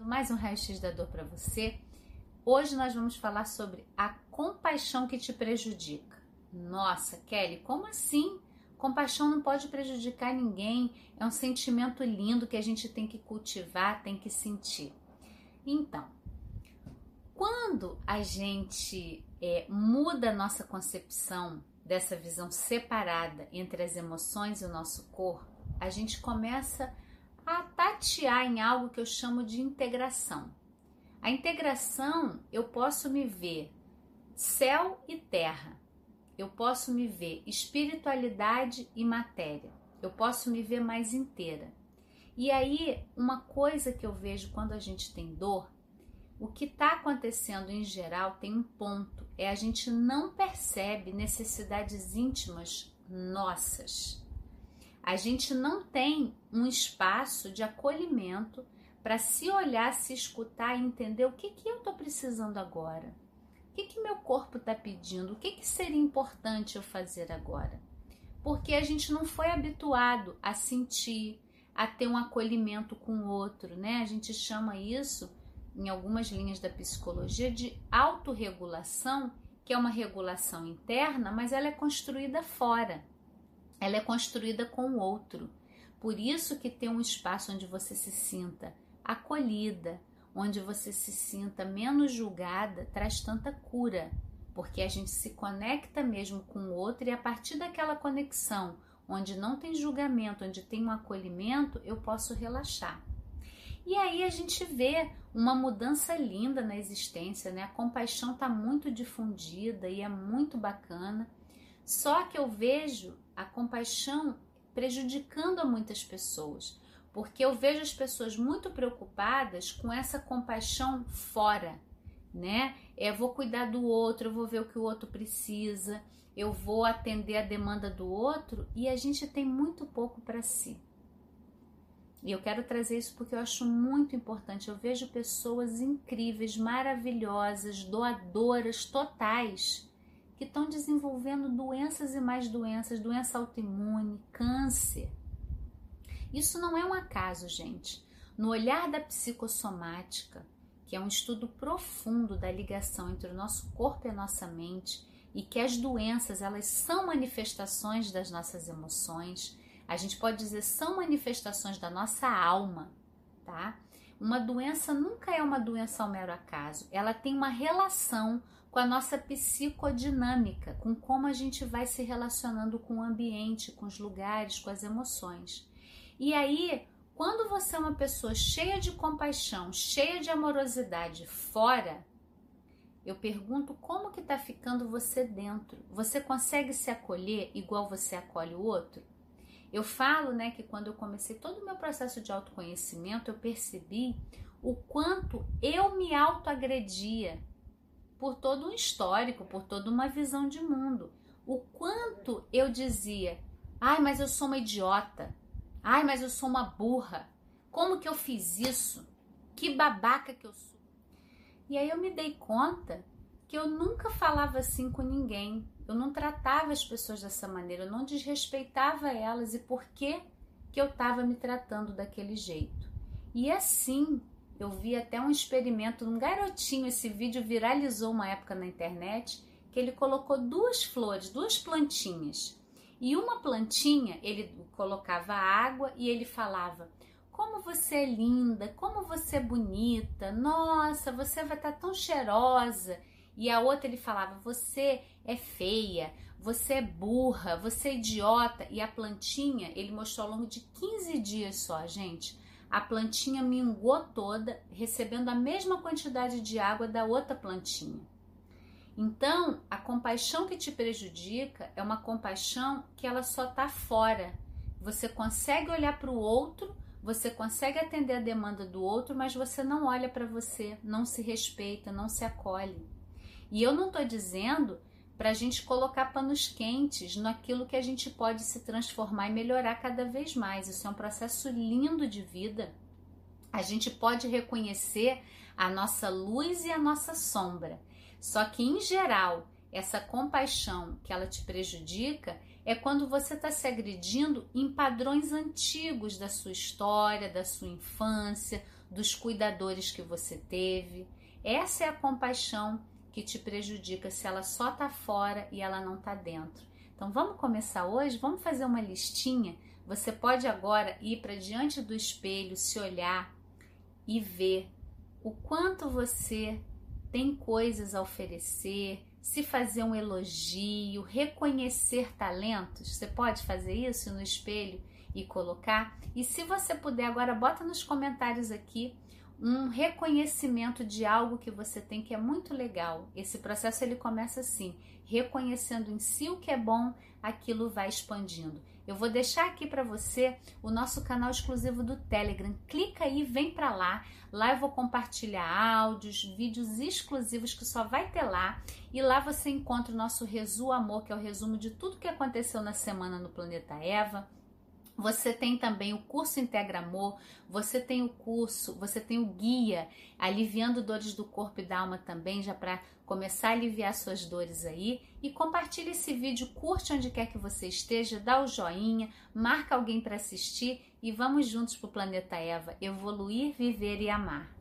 Mais um raio-x da dor para você. Hoje nós vamos falar sobre a compaixão que te prejudica. Nossa, Kelly, como assim? Compaixão não pode prejudicar ninguém. É um sentimento lindo que a gente tem que cultivar, tem que sentir. Então, quando a gente é, muda a nossa concepção dessa visão separada entre as emoções e o nosso corpo, a gente começa a tatear em algo que eu chamo de integração. A integração, eu posso me ver céu e terra. Eu posso me ver espiritualidade e matéria. Eu posso me ver mais inteira. E aí, uma coisa que eu vejo quando a gente tem dor, o que está acontecendo em geral tem um ponto: é a gente não percebe necessidades íntimas nossas. A gente não tem um espaço de acolhimento para se olhar, se escutar e entender o que, que eu estou precisando agora. O que, que meu corpo está pedindo? O que, que seria importante eu fazer agora? Porque a gente não foi habituado a sentir, a ter um acolhimento com o outro, né? A gente chama isso, em algumas linhas da psicologia, de autorregulação, que é uma regulação interna, mas ela é construída fora. Ela é construída com o outro. Por isso que tem um espaço onde você se sinta acolhida, onde você se sinta menos julgada, traz tanta cura, porque a gente se conecta mesmo com o outro e a partir daquela conexão, onde não tem julgamento, onde tem um acolhimento, eu posso relaxar. E aí a gente vê uma mudança linda na existência, né? A compaixão está muito difundida e é muito bacana. Só que eu vejo a compaixão prejudicando a muitas pessoas, porque eu vejo as pessoas muito preocupadas com essa compaixão fora, né? Eu vou cuidar do outro, eu vou ver o que o outro precisa, eu vou atender a demanda do outro e a gente tem muito pouco para si. E eu quero trazer isso porque eu acho muito importante. Eu vejo pessoas incríveis, maravilhosas, doadoras totais, que estão desenvolvendo doenças e mais doenças, doença autoimune, câncer. Isso não é um acaso, gente. No olhar da psicossomática, que é um estudo profundo da ligação entre o nosso corpo e a nossa mente, e que as doenças, elas são manifestações das nossas emoções, a gente pode dizer são manifestações da nossa alma, tá? Uma doença nunca é uma doença ao mero acaso, ela tem uma relação com a nossa psicodinâmica, com como a gente vai se relacionando com o ambiente, com os lugares, com as emoções. E aí, quando você é uma pessoa cheia de compaixão, cheia de amorosidade fora, eu pergunto como que tá ficando você dentro. Você consegue se acolher igual você acolhe o outro? Eu falo, né, que quando eu comecei todo o meu processo de autoconhecimento, eu percebi o quanto eu me autoagredia por todo um histórico, por toda uma visão de mundo. O quanto eu dizia: "Ai, mas eu sou uma idiota. Ai, mas eu sou uma burra. Como que eu fiz isso? Que babaca que eu sou. E aí eu me dei conta que eu nunca falava assim com ninguém. Eu não tratava as pessoas dessa maneira, eu não desrespeitava elas e por que que eu estava me tratando daquele jeito. E assim, eu vi até um experimento, um garotinho, esse vídeo viralizou uma época na internet, que ele colocou duas flores, duas plantinhas e uma plantinha, ele colocava água e ele falava: Como você é linda, como você é bonita, nossa, você vai estar tá tão cheirosa. E a outra ele falava: Você é feia, você é burra, você é idiota. E a plantinha, ele mostrou ao longo de 15 dias só, gente. A plantinha mingou toda, recebendo a mesma quantidade de água da outra plantinha. Então, a compaixão que te prejudica é uma compaixão que ela só está fora. Você consegue olhar para o outro, você consegue atender a demanda do outro, mas você não olha para você, não se respeita, não se acolhe. E eu não estou dizendo para a gente colocar panos quentes naquilo que a gente pode se transformar e melhorar cada vez mais. Isso é um processo lindo de vida. A gente pode reconhecer a nossa luz e a nossa sombra. Só que em geral, essa compaixão que ela te prejudica é quando você está se agredindo em padrões antigos da sua história, da sua infância, dos cuidadores que você teve. Essa é a compaixão que te prejudica se ela só tá fora e ela não tá dentro. Então vamos começar hoje, vamos fazer uma listinha. Você pode agora ir para diante do espelho, se olhar e ver o quanto você tem coisas a oferecer, se fazer um elogio, reconhecer talentos. Você pode fazer isso no espelho e colocar. E se você puder agora bota nos comentários aqui um reconhecimento de algo que você tem que é muito legal. Esse processo ele começa assim, reconhecendo em si o que é bom, aquilo vai expandindo. Eu vou deixar aqui para você o nosso canal exclusivo do Telegram. Clica aí, vem para lá. Lá eu vou compartilhar áudios, vídeos exclusivos que só vai ter lá. E lá você encontra o nosso Resumo Amor, que é o resumo de tudo que aconteceu na semana no planeta Eva você tem também o curso Integra Amor, você tem o curso, você tem o guia Aliviando Dores do Corpo e da Alma também, já para começar a aliviar suas dores aí. E compartilhe esse vídeo, curte onde quer que você esteja, dá o joinha, marca alguém para assistir e vamos juntos para o planeta Eva, evoluir, viver e amar.